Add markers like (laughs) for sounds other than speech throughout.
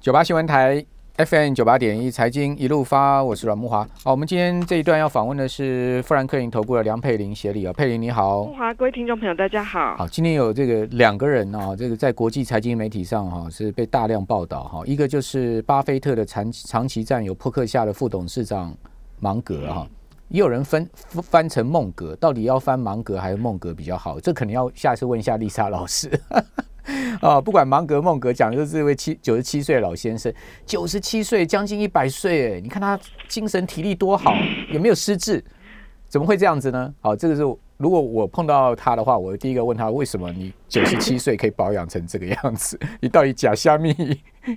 九八新闻台 FM 九八点一财经一路发，我是阮木华。好，我们今天这一段要访问的是富兰克林投顾的梁佩玲协理啊，佩玲你好。木华，各位听众朋友大家好。好，今天有这个两个人啊，这个在国际财经媒体上哈是被大量报道哈，一个就是巴菲特的长长期战友扑克下的副董事长芒格哈，也有人分翻成孟格，到底要翻芒格还是孟格比较好？这肯定要下次问一下丽莎老师。(laughs) 啊，不管芒格、孟格，讲的是这位七九十七岁的老先生，九十七岁，将近一百岁，哎，你看他精神体力多好，有没有失智？怎么会这样子呢？好，这个是如果我碰到他的话，我第一个问他，为什么你九十七岁可以保养成这个样子？(laughs) 你到底假虾米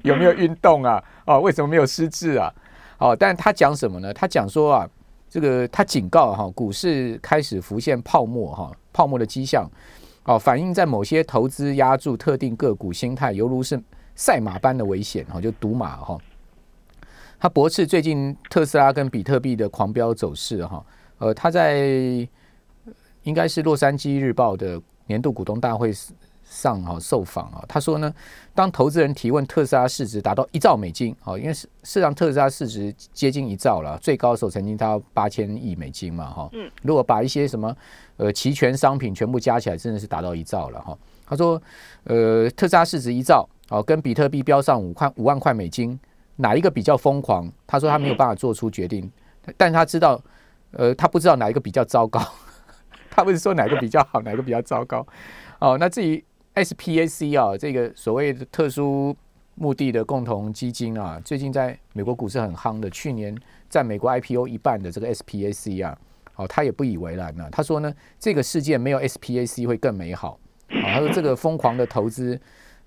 有没有运动啊？啊，为什么没有失智啊？哦，但他讲什么呢？他讲说啊，这个他警告哈，股市开始浮现泡沫哈，泡沫的迹象。哦，反映在某些投资压住特定个股心态，犹如是赛马般的危险哈，就赌马哈。他驳斥最近特斯拉跟比特币的狂飙走势哈。呃，他在应该是洛杉矶日报的年度股东大会。上哈受访啊，他说呢，当投资人提问特斯拉市值达到一兆美金，哦，因为市市场特斯拉市值接近一兆了，最高的时候曾经到八千亿美金嘛，哈，嗯，如果把一些什么呃期权商品全部加起来，真的是达到一兆了哈。他说，呃，特斯拉市值一兆，哦，跟比特币标上五块五万块美金，哪一个比较疯狂？他说他没有办法做出决定，但他知道，呃，他不知道哪一个比较糟糕，(laughs) 他不是说哪个比较好，哪个比较糟糕，哦，那至于。SPAC 啊，这个所谓的特殊目的的共同基金啊，最近在美国股市很夯的。去年在美国 IPO 一半的这个 SPAC 啊，哦，他也不以为然呢。他说呢，这个世界没有 SPAC 会更美好。啊，他说这个疯狂的投资，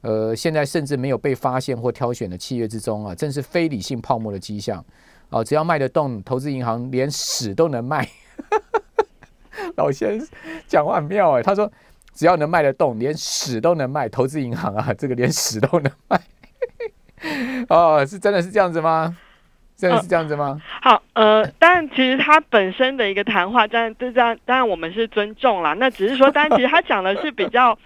呃，现在甚至没有被发现或挑选的企业之中啊，正是非理性泡沫的迹象。哦，只要卖得动，投资银行连屎都能卖。(laughs) 老先生讲话很妙哎，他说。只要能卖得动，连屎都能卖。投资银行啊，(laughs) 这个连屎都能卖。(laughs) 哦，是真的是这样子吗？真的是这样子吗？好，呃，但，其实他本身的一个谈话，当然，这样，当然我们是尊重啦。那只是说，但，其实他讲的是比较。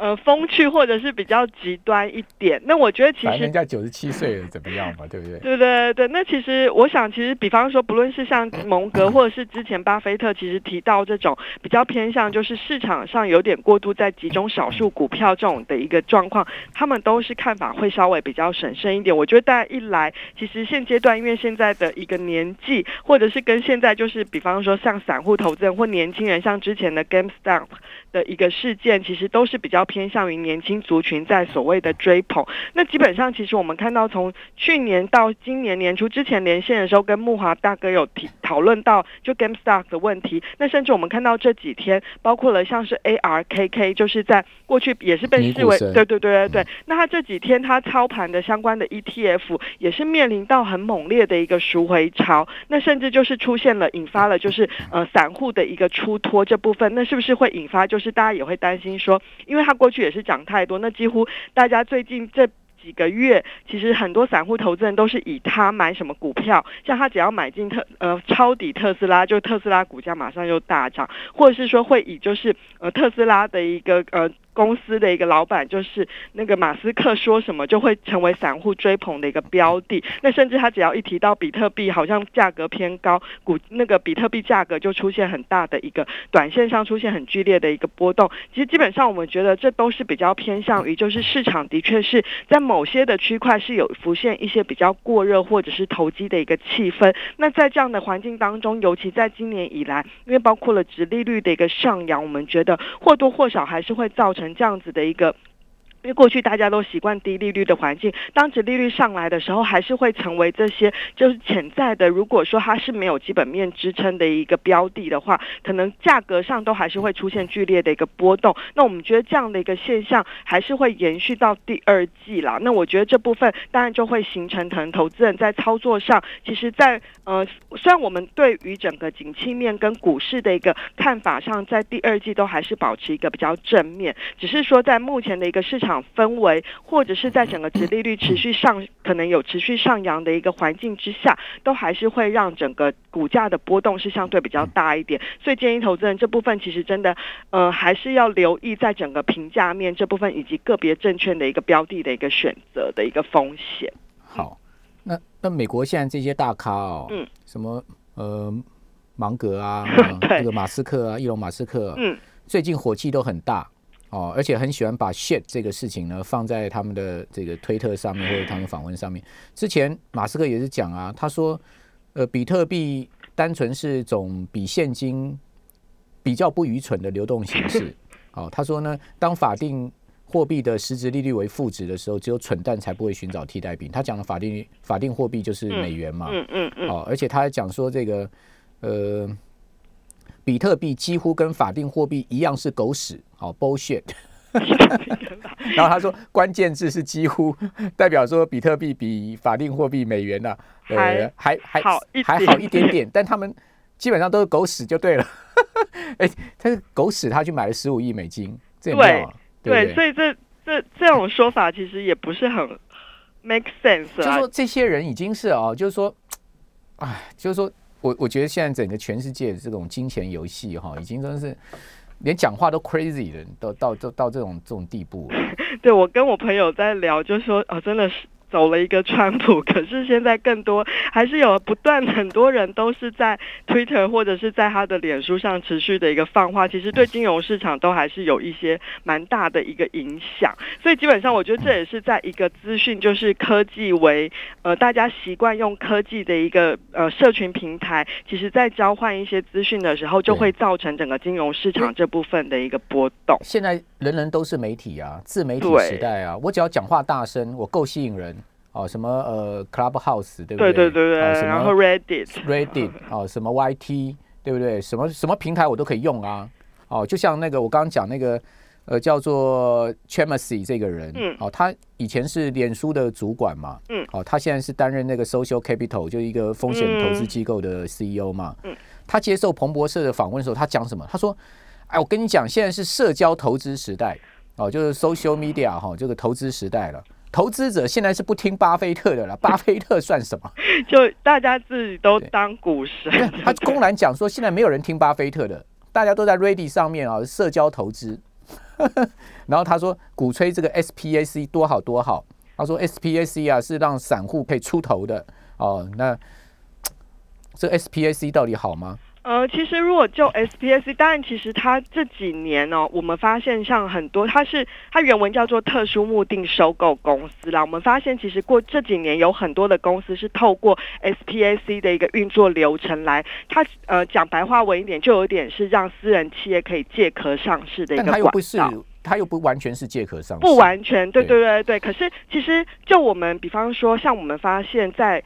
呃，风趣或者是比较极端一点，那我觉得其实人家九十七岁了，怎么样嘛，对不对？对对对，那其实我想，其实比方说，不论是像蒙格，或者是之前巴菲特，其实提到这种比较偏向就是市场上有点过度在集中少数股票这种的一个状况，他们都是看法会稍微比较审慎一点。我觉得大家一来，其实现阶段因为现在的一个年纪，或者是跟现在就是比方说像散户投资人或年轻人，像之前的 GameStop 的一个事件，其实都是比较。偏向于年轻族群在所谓的追捧，那基本上其实我们看到从去年到今年年初之前连线的时候，跟木华大哥有提讨论到就 GameStop 的问题，那甚至我们看到这几天，包括了像是 ARKK，就是在过去也是被视为对对对对对，那他这几天他操盘的相关的 ETF 也是面临到很猛烈的一个赎回潮，那甚至就是出现了引发了就是呃散户的一个出脱这部分，那是不是会引发就是大家也会担心说，因为他。过去也是涨太多，那几乎大家最近这几个月，其实很多散户投资人都是以他买什么股票，像他只要买进特呃抄底特斯拉，就特斯拉股价马上就大涨，或者是说会以就是呃特斯拉的一个呃。公司的一个老板就是那个马斯克说什么就会成为散户追捧的一个标的。那甚至他只要一提到比特币，好像价格偏高，股那个比特币价格就出现很大的一个短线上出现很剧烈的一个波动。其实基本上我们觉得这都是比较偏向于，就是市场的确是在某些的区块是有浮现一些比较过热或者是投机的一个气氛。那在这样的环境当中，尤其在今年以来，因为包括了殖利率的一个上扬，我们觉得或多或少还是会造成。这样子的一个。因为过去大家都习惯低利率的环境，当值利率上来的时候，还是会成为这些就是潜在的。如果说它是没有基本面支撑的一个标的的话，可能价格上都还是会出现剧烈的一个波动。那我们觉得这样的一个现象还是会延续到第二季啦。那我觉得这部分当然就会形成可能投资人在操作上，其实，在呃，虽然我们对于整个景气面跟股市的一个看法上，在第二季都还是保持一个比较正面，只是说在目前的一个市场。氛围，或者是在整个殖利率持续上，可能有持续上扬的一个环境之下，都还是会让整个股价的波动是相对比较大一点。所以建议投资人这部分其实真的，呃，还是要留意在整个评价面这部分以及个别证券的一个标的的一个选择的一个风险。那那美国现在这些大咖哦，嗯，什么呃芒格啊，(laughs) 对这个马斯克啊，伊隆马斯克，嗯，最近火气都很大哦，而且很喜欢把 shit 这个事情呢放在他们的这个推特上面或者他们访问上面。之前马斯克也是讲啊，他说呃比特币单纯是种比现金比较不愚蠢的流动形式。哦，他说呢，当法定货币的实质利率为负值的时候，只有蠢蛋才不会寻找替代品。他讲的法定法定货币就是美元嘛，嗯嗯嗯，哦，而且他还讲说这个呃，比特币几乎跟法定货币一样是狗屎，好、bullshit。(laughs) 然后他说，关键字是几乎，代表说比特币比法定货币美元呐、呃，还还好还好一点点，但他们基本上都是狗屎就对了。哎，他是狗屎，他去买了十五亿美金，对不对，对？所以这这这种说法其实也不是很 make sense 啊就是说。这些人已经是哦，就是说，哎，就是说我我觉得现在整个全世界的这种金钱游戏哈、已经真的是连讲话都 crazy 了，都到到到这种这种地步了。(laughs) 对我跟我朋友在聊，就说啊，真的是。走了一个川普，(laughs) 可是现在更多还是有不断很多人都是在 Twitter 或者是在他的脸书上持续的一个放话，其实对金融市场都还是有一些蛮大的一个影响。所以基本上我觉得这也是在一个资讯就是科技为呃大家习惯用科技的一个呃社群平台，其实在交换一些资讯的时候，就会造成整个金融市场这部分的一个波动。现在人人都是媒体啊，自媒体时代啊，我只要讲话大声，我够吸引人哦，什么呃 Clubhouse 对不对对对对对，哦什然后 Reddit Reddit 哦，什么 YT 对不对？什么什么平台我都可以用啊。哦，就像那个我刚刚讲那个呃叫做 Chamacy 这个人，嗯哦，他以前是脸书的主管嘛，嗯，哦，他现在是担任那个 Social Capital 就一个风险投资机构的 CEO 嘛，嗯，他接受彭博社的访问的时候，他讲什么？他说，哎，我跟你讲，现在是社交投资时代，哦，就是 Social Media 哈、这个投资时代了。投资者现在是不听巴菲特的了，(laughs) 巴菲特算什么？就大家自己都当股神，他公然讲说，现在没有人听巴菲特的，大家都在 Ready 上面啊，社交投资。(laughs) 然后他说鼓吹这个 SPAC 多好多好，他说 SPAC 啊是让散户可以出头的哦。那这 SPAC 到底好吗？呃，其实如果就 SPSC，当然其实它这几年呢、我们发现像很多，它是它原文叫做特殊目的收购公司啦。我们发现其实过这几年有很多的公司是透过 SPAC 的一个运作流程来，它呃讲白话文一点，就有点是让私人企业可以借壳上市的一但个管他又不是道。，它又不完全是借壳上市，不完全，对对对对对。可是其实就我们比方说，像我们发现，在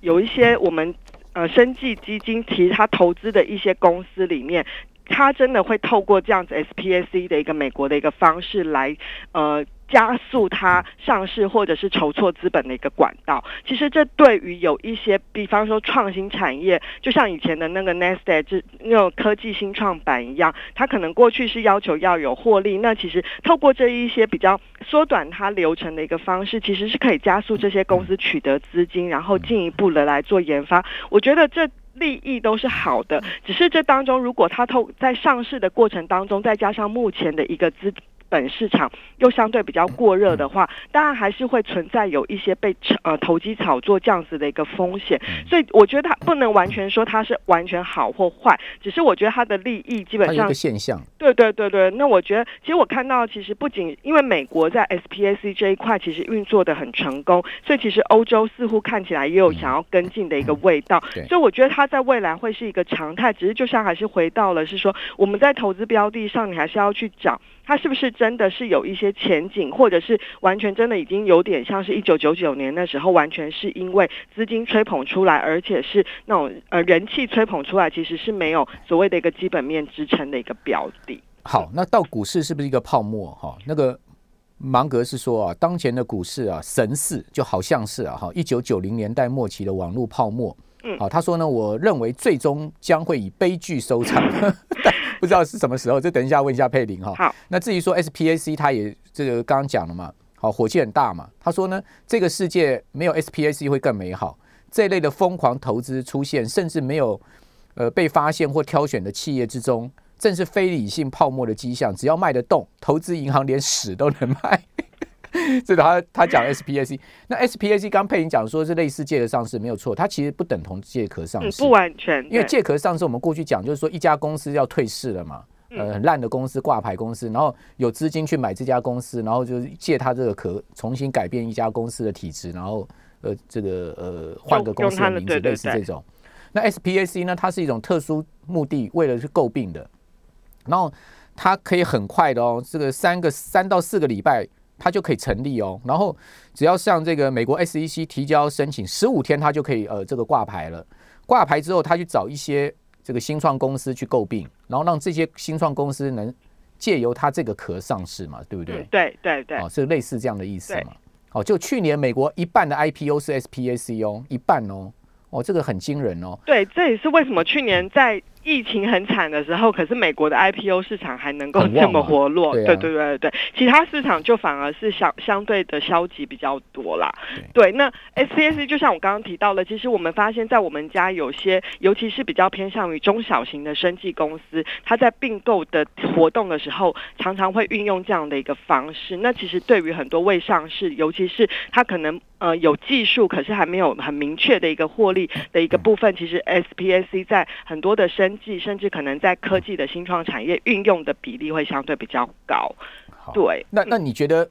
有一些我们呃生计基金其他投资的一些公司里面。它真的会透过这样子 SPAC 的一个美国的一个方式来，呃，加速它上市或者是筹措资本的一个管道。其实这对于有一些，比方说创新产业，就像以前的那个 Nasdaq 这那种科技新创板一样，它可能过去是要求要有获利，那其实透过这一些比较缩短它流程的一个方式，其实是可以加速这些公司取得资金，然后进一步的来做研发。我觉得这。利益都是好的，只是这当中，如果它透在上市的过程当中，再加上目前的一个资本市场又相对比较过热的话，当然还是会存在有一些被呃投机炒作这样子的一个风险。所以我觉得它不能完全说它是完全好或坏，只是我觉得它的利益基本上现象，对对对对，那我觉得其实我看到，其实不仅因为美国在 SPAC 这一块其实运作的很成功，所以其实欧洲似乎看起来也有想要跟进的一个味道。对。所以我觉得它在未来会是一个常态，只是就像还是回到了是说我们在投资标的上，你还是要去找它是不是真的是有一些前景，或者是完全真的已经有点像是一九九九年那时候，完全是因为资金吹捧出来，而且是那种呃人气吹捧出来，其实是没有所谓的一个基本面支撑的一个标的。好，那到股市是不是一个泡沫？哈，那个芒格是说啊，当前的股市啊，神似就好像是啊，哈，一九九零年代末期的网络泡沫。嗯好，他说呢，我认为最终将会以悲剧收场，(laughs) 但不知道是什么时候，这等一下问一下佩玲哈。好，那至于说 SPAC，他也这个刚刚讲了嘛，好，火气很大嘛。他说呢，这个世界没有 SPAC 会更美好。这一类的疯狂投资出现，甚至没有呃被发现或挑选的企业之中，正是非理性泡沫的迹象。只要卖得动，投资银行连屎都能卖。这个他他讲 SPAC，那 SPAC 刚佩莹讲说是类似借壳上市没有错，它其实不等同借壳上市，不完全，因为借壳上市我们过去讲就是说一家公司要退市了嘛，呃，很烂的公司挂牌公司，然后有资金去买这家公司，然后就是借它这个壳重新改变一家公司的体制，然后呃这个呃换个公司的名字，类似这种。那 SPAC 呢，它是一种特殊目的，为了去诟病的，然后。它可以很快的哦，这个三个三到四个礼拜，它就可以成立哦。然后只要向这个美国 SEC 提交申请，十五天它就可以呃这个挂牌了。挂牌之后，他去找一些这个新创公司去诟病，然后让这些新创公司能借由它这个壳上市嘛，对不对？对对对，哦，是类似这样的意思嘛。哦，就去年美国一半的 IPO 是 SPAC 哦，一半哦，哦，这个很惊人哦。对，这也是为什么去年在。疫情很惨的时候，可是美国的 IPO 市场还能够这么活络，对对对对对，其他市场就反而是相相对的消极比较多啦。对，那 SPAC 就像我刚刚提到了，其实我们发现，在我们家有些，尤其是比较偏向于中小型的生技公司，它在并购的活动的时候，常常会运用这样的一个方式。那其实对于很多未上市，尤其是它可能呃有技术，可是还没有很明确的一个获利的一个部分，其实 SPAC 在很多的甚至可能在科技的新创产业运用的比例会相对比较高。对，那那你觉得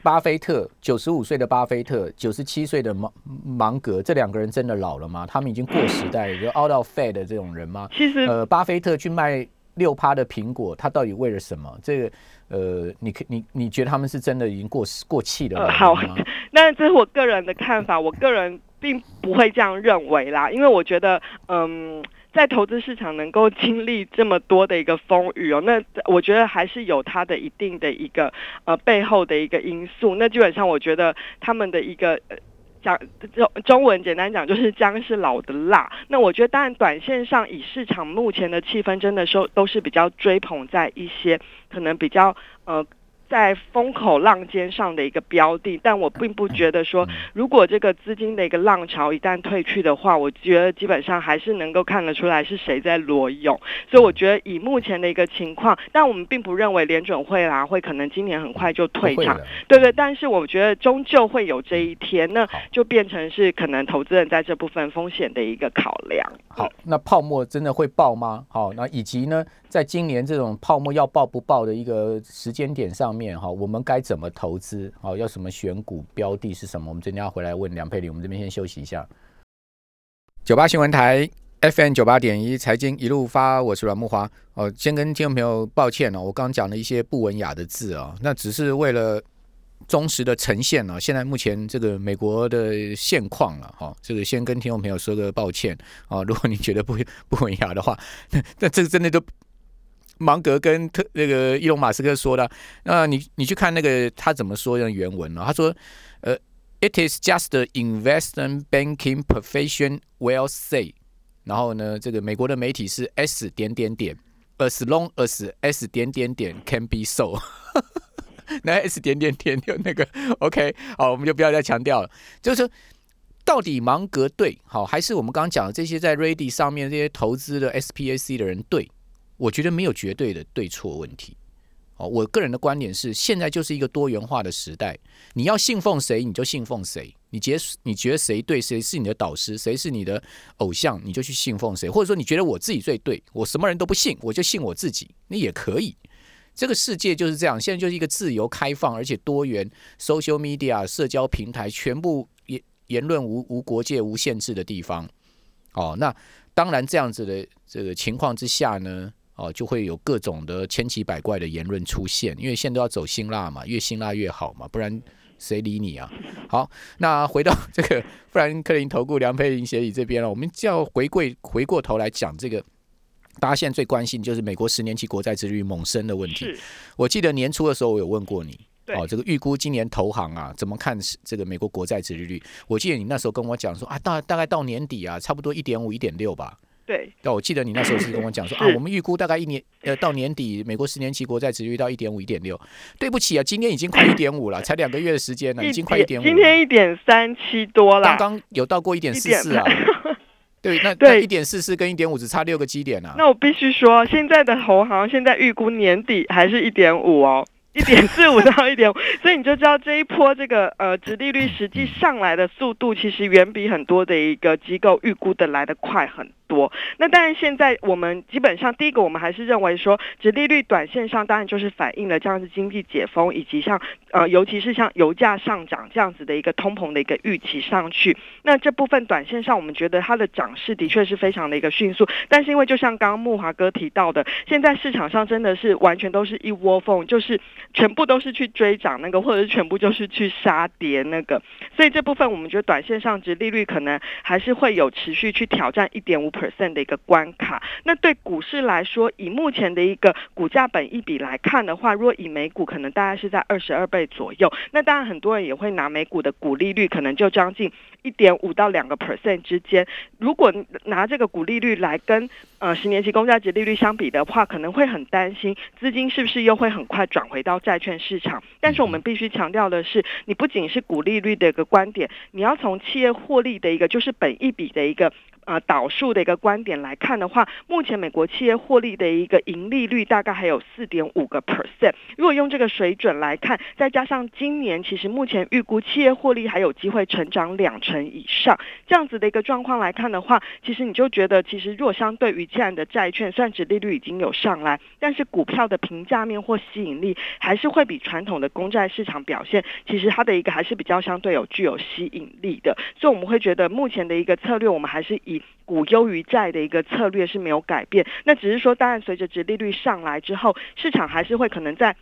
巴菲特九十五岁的巴菲特，九十七岁的芒芒格这两个人真的老了吗？他们已经过时代，就 out of fad 的这种人吗？其实，呃，巴菲特去卖六趴的苹果，他到底为了什么？这个，呃，你可你你觉得他们是真的已经过过气了？好，(laughs) 那这是我个人的看法，我个人并不会这样认为啦，因为我觉得，嗯。在投资市场能够经历这么多的一个风雨哦，那我觉得还是有它的一定的一个呃背后的一个因素。那基本上我觉得他们的一个呃讲中中文简单讲就是姜是老的辣。那我觉得当然短线上以市场目前的气氛，真的说都是比较追捧在一些可能比较呃。在风口浪尖上的一个标的，但我并不觉得说，如果这个资金的一个浪潮一旦退去的话，我觉得基本上还是能够看得出来是谁在裸泳。所以我觉得以目前的一个情况，但我们并不认为联准会啦会可能今年很快就退场，对对。但是我觉得终究会有这一天，那就变成是可能投资人在这部分风险的一个考量。好，那泡沫真的会爆吗？好，那以及呢，在今年这种泡沫要爆不爆的一个时间点上面。哈，我们该怎么投资？好，要什么选股标的是什么？我们今天要回来问梁佩玲。我们这边先休息一下。九八新闻台 FM 九八点一财经一路发，我是阮木华。哦，先跟听众朋友抱歉哦，我刚刚讲了一些不文雅的字啊，那只是为了忠实的呈现啊。现在目前这个美国的现况了哈，这个先跟听众朋友说个抱歉啊。如果你觉得不不文雅的话，那那这个真的都。芒格跟特那个伊隆马斯克说的，那你你去看那个他怎么说的原文呢？他说，呃，It is just the investment banking profession will say。然后呢，这个美国的媒体是 S 点点点，as long as S 点点点 can be so。(laughs) 那 S 点点点就那个 OK，好，我们就不要再强调了。就是，到底芒格对好，还是我们刚刚讲的这些在 Ready 上面这些投资的 SPAC 的人对？我觉得没有绝对的对错问题，哦，我个人的观点是，现在就是一个多元化的时代，你要信奉谁你就信奉谁，你觉你觉得谁对，谁是你的导师，谁是你的偶像，你就去信奉谁，或者说你觉得我自己最对，我什么人都不信，我就信我自己，那也可以。这个世界就是这样，现在就是一个自由开放而且多元，social media 社交平台全部言言论无无国界无限制的地方。哦，那当然这样子的这个情况之下呢？哦，就会有各种的千奇百怪的言论出现，因为现在都要走辛辣嘛，越辛辣越好嘛，不然谁理你啊？好，那回到 (laughs) 这个富兰克林投顾梁佩玲协议这边了，我们就要回归回过头来讲这个，大家现在最关心就是美国十年期国债殖率猛升的问题。我记得年初的时候我有问过你，哦，这个预估今年投行啊怎么看这个美国国债殖利率？我记得你那时候跟我讲说啊，大大概到年底啊，差不多一点五、一点六吧。对，但我记得你那时候是跟我讲说 (clears throat) 啊，我们预估大概一年呃到年底，美国十年期国债值率到一点五、一点六。对不起啊，今天已经快一点五了，才两个月的时间呢，已经快一点五。今天一点三七多了，刚刚有到过一点四四啊。(laughs) 对，那对一点四四跟一点五只差六个基点啊。那我必须说，现在的投行现在预估年底还是一点五哦。一点四五 (laughs) 到一点五，(laughs) 所以你就知道这一波这个呃，殖利率实际上来的速度，其实远比很多的一个机构预估的来的快很多。那当然，现在我们基本上第一个，我们还是认为说，殖利率短线上当然就是反映了这样子经济解封，以及像呃，尤其是像油价上涨这样子的一个通膨的一个预期上去。那这部分短线上，我们觉得它的涨势的确是非常的一个迅速。但是因为就像刚刚木华哥提到的，现在市场上真的是完全都是一窝蜂，就是。全部都是去追涨那个，或者是全部就是去杀跌那个，所以这部分我们觉得短线上值利率可能还是会有持续去挑战一点五 percent 的一个关卡。那对股市来说，以目前的一个股价本一比来看的话，如果以美股可能大概是在二十二倍左右，那当然很多人也会拿美股的股利率可能就将近一点五到两个 percent 之间。如果拿这个股利率来跟呃十年期公债值利率相比的话，可能会很担心资金是不是又会很快转回到。债券市场，但是我们必须强调的是，你不仅是股利率的一个观点，你要从企业获利的一个，就是本一笔的一个。呃，导数的一个观点来看的话，目前美国企业获利的一个盈利率大概还有四点五个 percent。如果用这个水准来看，再加上今年其实目前预估企业获利还有机会成长两成以上，这样子的一个状况来看的话，其实你就觉得，其实若相对于这样的债券，虽然值利率已经有上来，但是股票的评价面或吸引力还是会比传统的公债市场表现，其实它的一个还是比较相对有具有吸引力的。所以我们会觉得，目前的一个策略，我们还是以。股优于债的一个策略是没有改变，那只是说，当然随着殖利率上来之后，市场还是会可能在。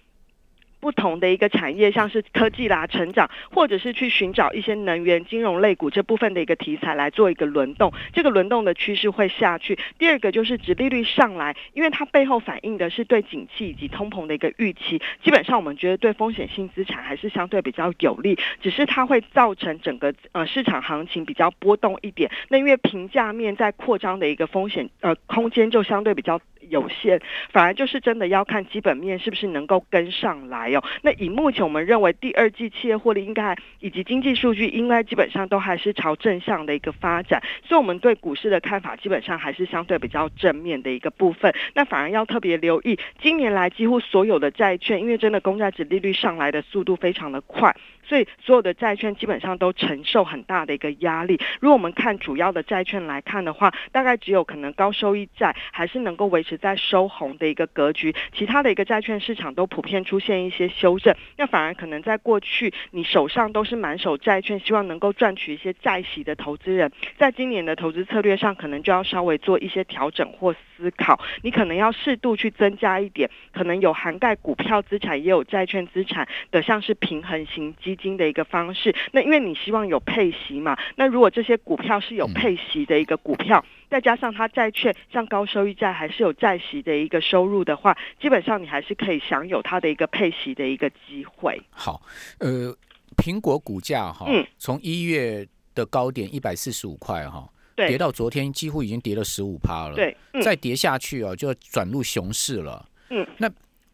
不同的一个产业，像是科技啦、成长，或者是去寻找一些能源、金融类股这部分的一个题材来做一个轮动，这个轮动的趋势会下去。第二个就是指利率上来，因为它背后反映的是对景气以及通膨的一个预期。基本上我们觉得对风险性资产还是相对比较有利，只是它会造成整个呃市场行情比较波动一点。那因为平价面在扩张的一个风险呃空间就相对比较。有限，反而就是真的要看基本面是不是能够跟上来哦。那以目前我们认为第二季企业获利应该以及经济数据应该基本上都还是朝正向的一个发展，所以我们对股市的看法基本上还是相对比较正面的一个部分。那反而要特别留意，今年来几乎所有的债券，因为真的公债值利率上来的速度非常的快。所以所有的债券基本上都承受很大的一个压力。如果我们看主要的债券来看的话，大概只有可能高收益债还是能够维持在收红的一个格局，其他的一个债券市场都普遍出现一些修正。那反而可能在过去你手上都是满手债券，希望能够赚取一些债息的投资人，在今年的投资策略上，可能就要稍微做一些调整或思考。你可能要适度去增加一点，可能有涵盖股票资产也有债券资产的，像是平衡型基。金的一个方式，那因为你希望有配息嘛，那如果这些股票是有配息的一个股票，再加上它债券像高收益债还是有债息的一个收入的话，基本上你还是可以享有它的一个配息的一个机会。好，呃，苹果股价哈，嗯，从一月的高点一百四十五块哈，对，跌到昨天几乎已经跌了十五趴了，对，再跌下去啊，就要转入熊市了。嗯，那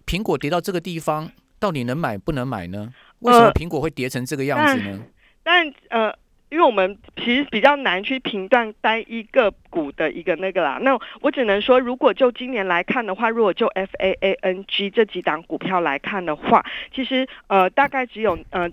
苹果跌到这个地方，到底能买不能买呢？为什么苹果会跌成这个样子呢？但呃，因为我们其实比较难去评断单一个股的一个那个啦。那我只能说，如果就今年来看的话，如果就 F A A N G 这几档股票来看的话，其实呃，大概只有呃。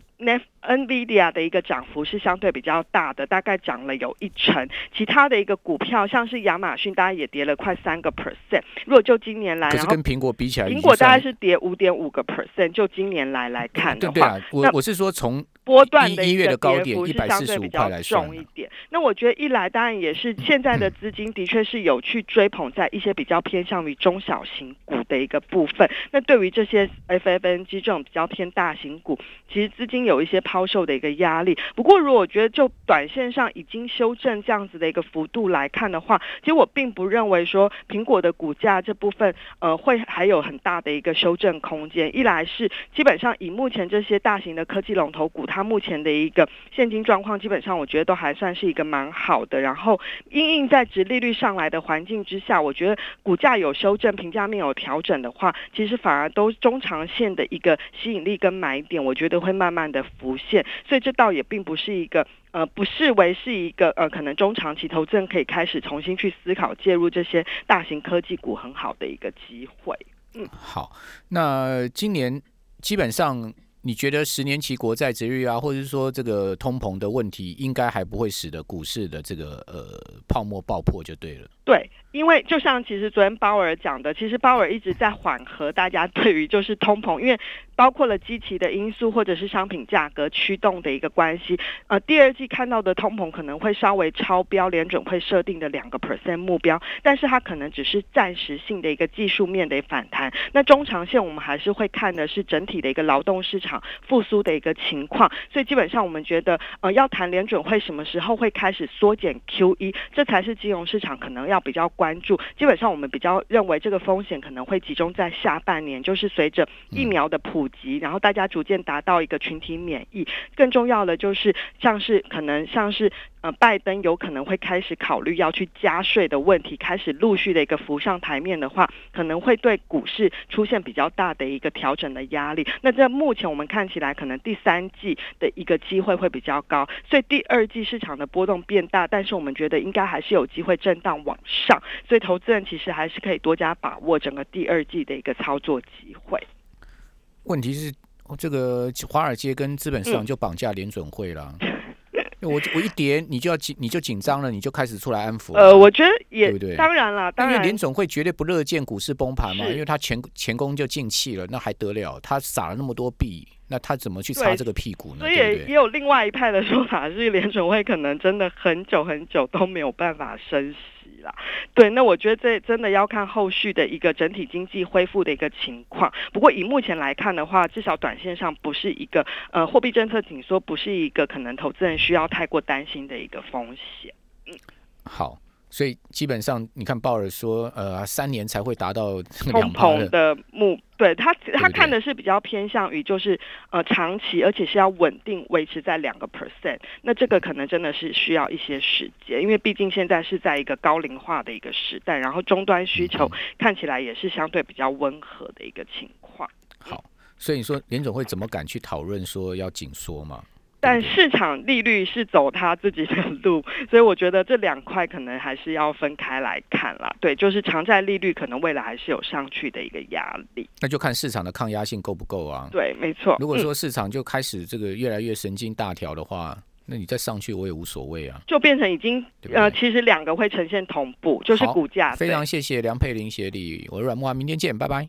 NVIDIA 的一个涨幅是相对比较大的，大概涨了有一成。其他的一个股票，像是亚马逊，大概也跌了快三个 percent。如果就今年来，可是跟苹果比起来，苹果大概是跌五点五个 percent。就今年来来看的话，我我是说从波段的一月的高点一百四十五块来重一点。那我觉得一来当然也是现在的资金的确是有去追捧在一些比较偏向于中小型的一个部分。那对于这些 FFNG 这种比较偏大型股，其实资金有一些。抛售的一个压力。不过，如果我觉得就短线上已经修正这样子的一个幅度来看的话，其实我并不认为说苹果的股价这部分呃会还有很大的一个修正空间。一来是基本上以目前这些大型的科技龙头股，它目前的一个现金状况，基本上我觉得都还算是一个蛮好的。然后，因应在值利率上来的环境之下，我觉得股价有修正、评价面有调整的话，其实反而都中长线的一个吸引力跟买点，我觉得会慢慢的浮。现，所以这倒也并不是一个呃，不视为是一个呃，可能中长期投资人可以开始重新去思考介入这些大型科技股很好的一个机会。嗯，好，那今年基本上。你觉得十年期国债值率啊，或者是说这个通膨的问题，应该还不会使得股市的这个呃泡沫爆破就对了。对。因为就像其实昨天鲍尔讲的，其实鲍尔一直在缓和大家对于就是通膨，因为包括了基期的因素或者是商品价格驱动的一个关系。呃，第二季看到的通膨可能会稍微超标联准会设定的两个 percent 目标，但是它可能只是暂时性的一个技术面的反弹。那中长线我们还是会看的是整体的一个劳动市场复苏的一个情况。所以基本上我们觉得，呃，要谈联准会什么时候会开始缩减 QE，这才是金融市场可能要比较。关注，基本上我们比较认为这个风险可能会集中在下半年，就是随着疫苗的普及，然后大家逐渐达到一个群体免疫。更重要的就是像是可能像是。呃，拜登有可能会开始考虑要去加税的问题，开始陆续的一个浮上台面的话，可能会对股市出现比较大的一个调整的压力。那在目前我们看起来，可能第三季的一个机会会比较高，所以第二季市场的波动变大，但是我们觉得应该还是有机会震荡往上，所以投资人其实还是可以多加把握整个第二季的一个操作机会。问题是，这个华尔街跟资本市场就绑架联准会了。(laughs) 我我一跌，你就要紧，你就紧张了，你就开始出来安抚。呃，我觉得也对不对？当然了，当然，联总会绝对不乐见股市崩盘嘛，因为他前前功就尽弃了，那还得了？他撒了那么多币，那他怎么去擦这个屁股呢？所以也也有另外一派的说法，是联总会可能真的很久很久都没有办法升息。对，那我觉得这真的要看后续的一个整体经济恢复的一个情况。不过以目前来看的话，至少短线上不是一个呃货币政策紧缩，不是一个可能投资人需要太过担心的一个风险。嗯，好。所以基本上，你看鲍尔说，呃，三年才会达到通膨的目，对他他看的是比较偏向于就是呃长期，而且是要稳定维持在两个 percent。那这个可能真的是需要一些时间，因为毕竟现在是在一个高龄化的一个时代，然后终端需求看起来也是相对比较温和的一个情况。好，所以你说联总会怎么敢去讨论说要紧缩嘛？但市场利率是走他自己的路，所以我觉得这两块可能还是要分开来看啦。对，就是偿债利率可能未来还是有上去的一个压力，那就看市场的抗压性够不够啊。对，没错。如果说市场就开始这个越来越神经大条的话，那你再上去我也无所谓啊。就变成已经呃，其实两个会呈现同步，就是股价。非常谢谢梁佩玲协理，我是阮木华，明天见，拜拜。